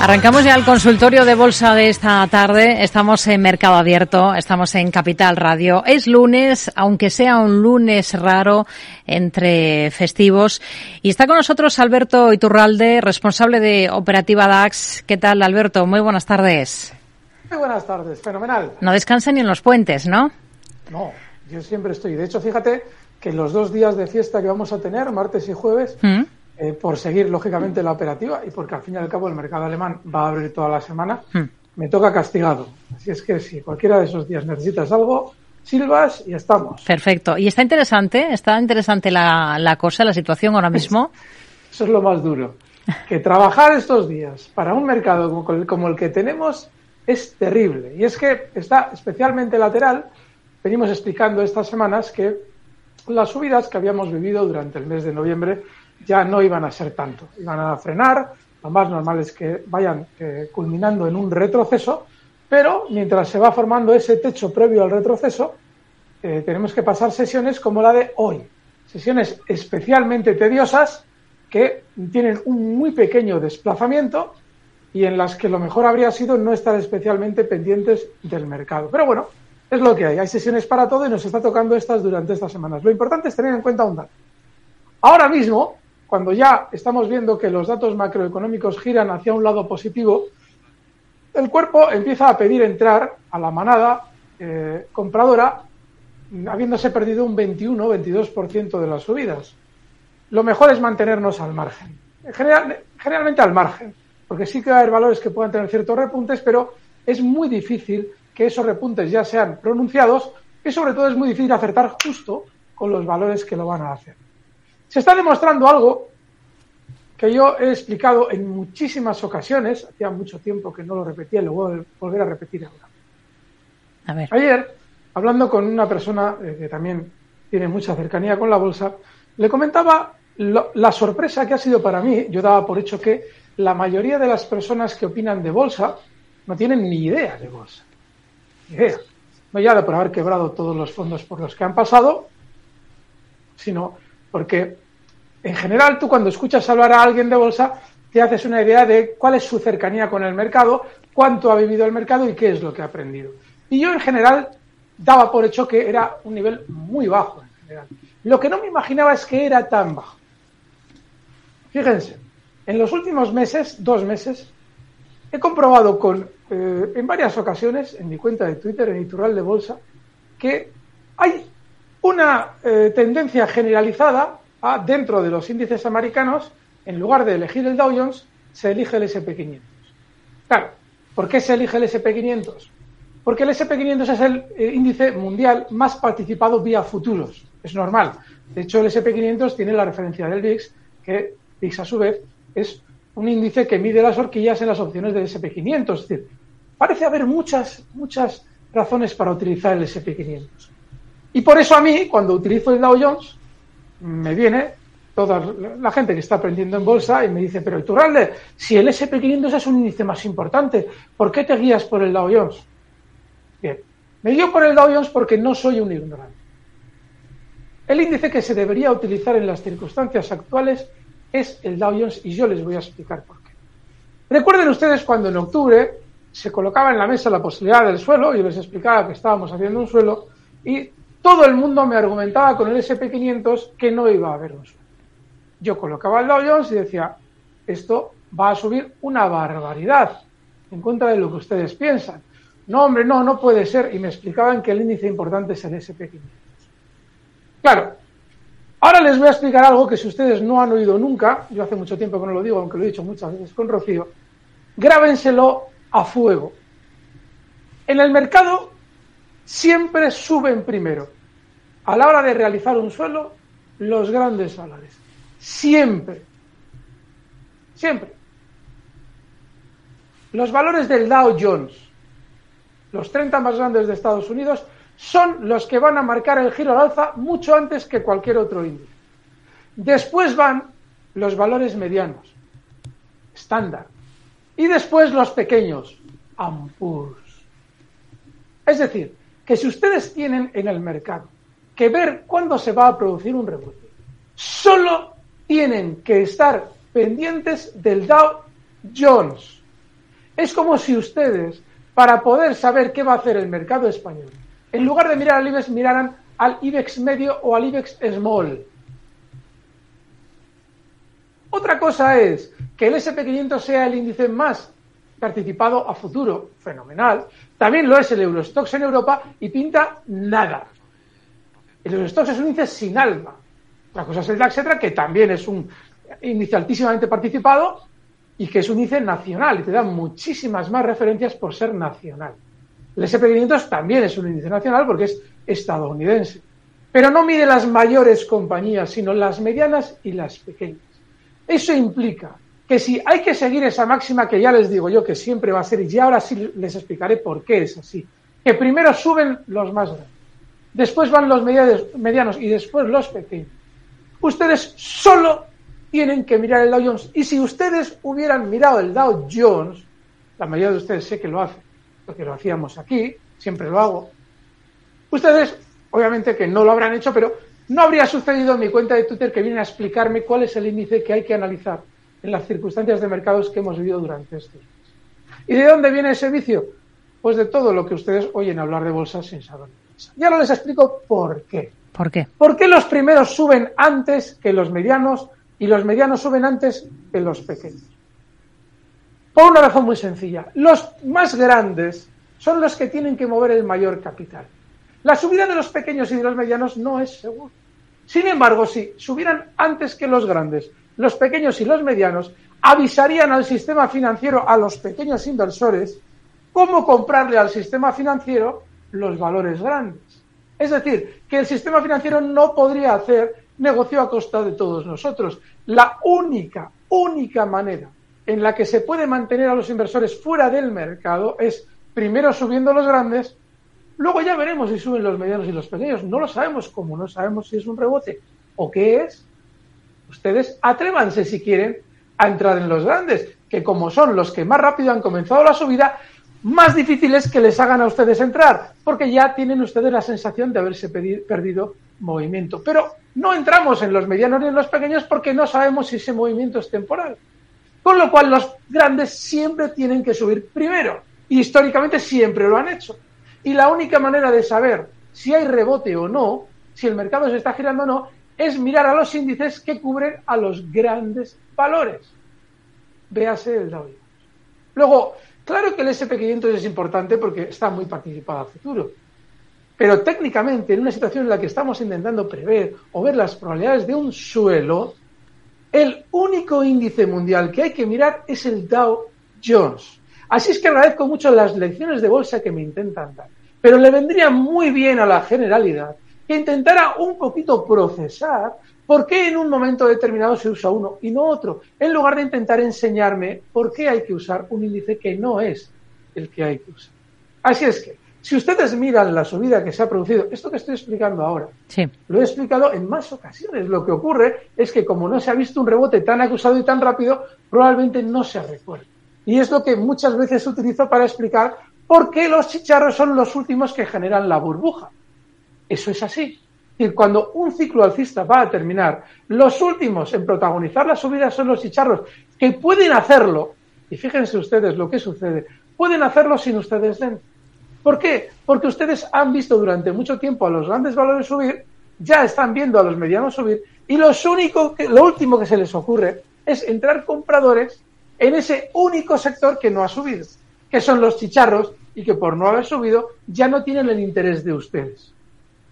Arrancamos ya el consultorio de bolsa de esta tarde. Estamos en Mercado Abierto, estamos en Capital Radio. Es lunes, aunque sea un lunes raro entre festivos. Y está con nosotros Alberto Iturralde, responsable de Operativa DAX. ¿Qué tal, Alberto? Muy buenas tardes. Muy buenas tardes, fenomenal. No descansa ni en los puentes, ¿no? No, yo siempre estoy. De hecho, fíjate que los dos días de fiesta que vamos a tener, martes y jueves, ¿Mm? Eh, por seguir, lógicamente, la operativa y porque al fin y al cabo el mercado alemán va a abrir toda la semana, hmm. me toca castigado. Así es que si cualquiera de esos días necesitas algo, silbas y estamos. Perfecto. Y está interesante, está interesante la, la cosa, la situación ahora mismo. Eso es lo más duro. Que trabajar estos días para un mercado como el, como el que tenemos es terrible. Y es que está especialmente lateral. Venimos explicando estas semanas que las subidas que habíamos vivido durante el mes de noviembre ya no iban a ser tanto, iban a frenar, lo más normal es que vayan eh, culminando en un retroceso, pero mientras se va formando ese techo previo al retroceso, eh, tenemos que pasar sesiones como la de hoy, sesiones especialmente tediosas que tienen un muy pequeño desplazamiento y en las que lo mejor habría sido no estar especialmente pendientes del mercado. Pero bueno, es lo que hay. Hay sesiones para todo y nos está tocando estas durante estas semanas. Lo importante es tener en cuenta un dato. Ahora mismo, cuando ya estamos viendo que los datos macroeconómicos giran hacia un lado positivo, el cuerpo empieza a pedir entrar a la manada eh, compradora, habiéndose perdido un 21-22% de las subidas. Lo mejor es mantenernos al margen, generalmente al margen, porque sí que va a haber valores que puedan tener ciertos repuntes, pero es muy difícil que esos repuntes ya sean pronunciados y sobre todo es muy difícil acertar justo con los valores que lo van a hacer. Se está demostrando algo que yo he explicado en muchísimas ocasiones, hacía mucho tiempo que no lo repetía y lo voy a volver a repetir ahora. Ayer, hablando con una persona eh, que también tiene mucha cercanía con la bolsa, le comentaba la sorpresa que ha sido para mí. Yo daba por hecho que la mayoría de las personas que opinan de bolsa no tienen ni idea de bolsa. Ni idea. No ya de por haber quebrado todos los fondos por los que han pasado, sino porque en general tú cuando escuchas hablar a alguien de bolsa te haces una idea de cuál es su cercanía con el mercado, cuánto ha vivido el mercado y qué es lo que ha aprendido. Y yo en general daba por hecho que era un nivel muy bajo en general. Lo que no me imaginaba es que era tan bajo. Fíjense, en los últimos meses, dos meses, he comprobado con, eh, en varias ocasiones en mi cuenta de Twitter, en Itural de Bolsa, que hay una eh, tendencia generalizada a, dentro de los índices americanos, en lugar de elegir el Dow Jones, se elige el SP500. Claro, ¿por qué se elige el SP500? Porque el SP500 es el eh, índice mundial más participado vía futuros. Es normal. De hecho, el SP500 tiene la referencia del VIX, que VIX a su vez es un índice que mide las horquillas en las opciones del SP500. Es decir, parece haber muchas, muchas razones para utilizar el SP500. Y por eso a mí, cuando utilizo el Dow Jones, me viene toda la gente que está aprendiendo en bolsa y me dice, pero Iturralde, si el SP500 es un índice más importante, ¿por qué te guías por el Dow Jones? Bien, me guío por el Dow Jones porque no soy un ignorante. El índice que se debería utilizar en las circunstancias actuales es el Dow Jones y yo les voy a explicar por qué. Recuerden ustedes cuando en octubre se colocaba en la mesa la posibilidad del suelo, yo les explicaba que estábamos haciendo un suelo y todo el mundo me argumentaba con el SP500 que no iba a haber un suelo. Yo colocaba el Dow Jones y decía, esto va a subir una barbaridad en contra de lo que ustedes piensan. No, hombre, no, no puede ser. Y me explicaban que el índice importante es el SP500. Claro, ahora les voy a explicar algo que si ustedes no han oído nunca, yo hace mucho tiempo que no lo digo, aunque lo he dicho muchas veces con Rocío, grábenselo a fuego. En el mercado siempre suben primero, a la hora de realizar un suelo, los grandes valores. Siempre. Siempre. Los valores del Dow Jones, los 30 más grandes de Estados Unidos, son los que van a marcar el giro al alza mucho antes que cualquier otro índice. Después van los valores medianos, estándar. Y después los pequeños, ampurs. Es decir, que si ustedes tienen en el mercado que ver cuándo se va a producir un rebote, solo tienen que estar pendientes del Dow Jones. Es como si ustedes, para poder saber qué va a hacer el mercado español, en lugar de mirar al IBEX, miraran al IBEX medio o al IBEX small. Otra cosa es que el SP500 sea el índice más participado a futuro, fenomenal. También lo es el Eurostox en Europa y pinta nada. El Eurostox es un índice sin alma. La cosa es el DAX, que también es un índice altísimamente participado y que es un índice nacional y te da muchísimas más referencias por ser nacional. El SP500 también es un índice nacional porque es estadounidense. Pero no mide las mayores compañías, sino las medianas y las pequeñas. Eso implica que si hay que seguir esa máxima que ya les digo yo que siempre va a ser, y ya ahora sí les explicaré por qué es así, que primero suben los más grandes, después van los medianos y después los pequeños. Ustedes solo tienen que mirar el Dow Jones. Y si ustedes hubieran mirado el Dow Jones, la mayoría de ustedes sé que lo hacen, porque lo hacíamos aquí, siempre lo hago, ustedes obviamente que no lo habrán hecho, pero no habría sucedido en mi cuenta de Twitter que viene a explicarme cuál es el índice que hay que analizar en las circunstancias de mercados que hemos vivido durante estos meses. ¿Y de dónde viene ese vicio? Pues de todo lo que ustedes oyen hablar de bolsas sin saber. Ya no les explico por qué. ¿Por qué? ¿Por qué los primeros suben antes que los medianos y los medianos suben antes que los pequeños? Por una razón muy sencilla. Los más grandes son los que tienen que mover el mayor capital. La subida de los pequeños y de los medianos no es segura. Sin embargo, si subieran antes que los grandes, los pequeños y los medianos avisarían al sistema financiero, a los pequeños inversores, cómo comprarle al sistema financiero los valores grandes. Es decir, que el sistema financiero no podría hacer negocio a costa de todos nosotros. La única, única manera en la que se puede mantener a los inversores fuera del mercado es primero subiendo los grandes Luego ya veremos si suben los medianos y los pequeños. No lo sabemos cómo, no sabemos si es un rebote o qué es. Ustedes atrévanse si quieren a entrar en los grandes, que como son los que más rápido han comenzado la subida, más difícil es que les hagan a ustedes entrar, porque ya tienen ustedes la sensación de haberse perdido movimiento. Pero no entramos en los medianos ni en los pequeños porque no sabemos si ese movimiento es temporal. Con lo cual los grandes siempre tienen que subir primero. Y históricamente siempre lo han hecho. Y la única manera de saber si hay rebote o no, si el mercado se está girando o no, es mirar a los índices que cubren a los grandes valores. Véase el Dow. Luego, claro que el SP500 es importante porque está muy participado a futuro. Pero técnicamente, en una situación en la que estamos intentando prever o ver las probabilidades de un suelo, el único índice mundial que hay que mirar es el Dow Jones. Así es que agradezco mucho las lecciones de bolsa que me intentan dar. Pero le vendría muy bien a la generalidad que intentara un poquito procesar por qué en un momento determinado se usa uno y no otro, en lugar de intentar enseñarme por qué hay que usar un índice que no es el que hay que usar. Así es que, si ustedes miran la subida que se ha producido, esto que estoy explicando ahora, lo he explicado en más ocasiones. Lo que ocurre es que como no se ha visto un rebote tan acusado y tan rápido, probablemente no se recuerde. Y es lo que muchas veces utilizo para explicar por qué los chicharros son los últimos que generan la burbuja. Eso es así. Y cuando un ciclo alcista va a terminar, los últimos en protagonizar la subida son los chicharros, que pueden hacerlo, y fíjense ustedes lo que sucede, pueden hacerlo sin ustedes dentro. ¿Por qué? Porque ustedes han visto durante mucho tiempo a los grandes valores subir, ya están viendo a los medianos subir, y lo único que, lo último que se les ocurre es entrar compradores en ese único sector que no ha subido, que son los chicharros y que por no haber subido ya no tienen el interés de ustedes.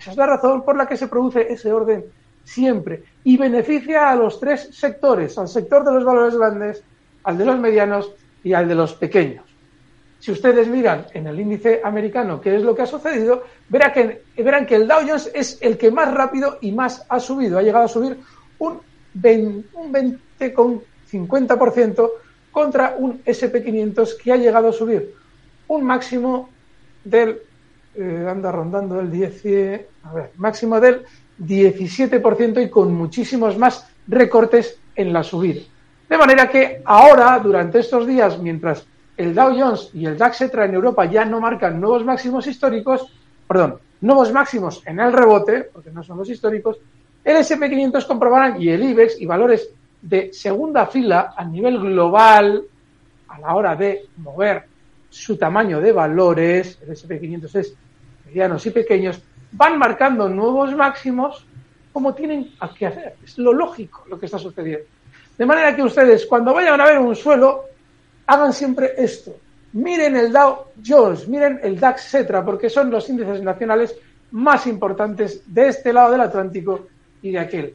Esa es la razón por la que se produce ese orden siempre y beneficia a los tres sectores, al sector de los valores grandes, al de los medianos y al de los pequeños. Si ustedes miran en el índice americano qué es lo que ha sucedido, verán que, verán que el Dow Jones es el que más rápido y más ha subido. Ha llegado a subir un 20,50% contra un SP500 que ha llegado a subir un máximo del, eh, anda rondando el 10, a ver, máximo del 17% y con muchísimos más recortes en la subida. De manera que ahora, durante estos días, mientras el Dow Jones y el DAX Etra en Europa ya no marcan nuevos máximos históricos, perdón, nuevos máximos en el rebote, porque no son los históricos, el SP500 comprobarán y el IBEX y valores de segunda fila a nivel global a la hora de mover su tamaño de valores, el SP500 es medianos y pequeños, van marcando nuevos máximos como tienen que hacer. Es lo lógico lo que está sucediendo. De manera que ustedes, cuando vayan a ver un suelo, hagan siempre esto. Miren el Dow Jones, miren el DAX, etcétera, porque son los índices nacionales más importantes de este lado del Atlántico y de aquel.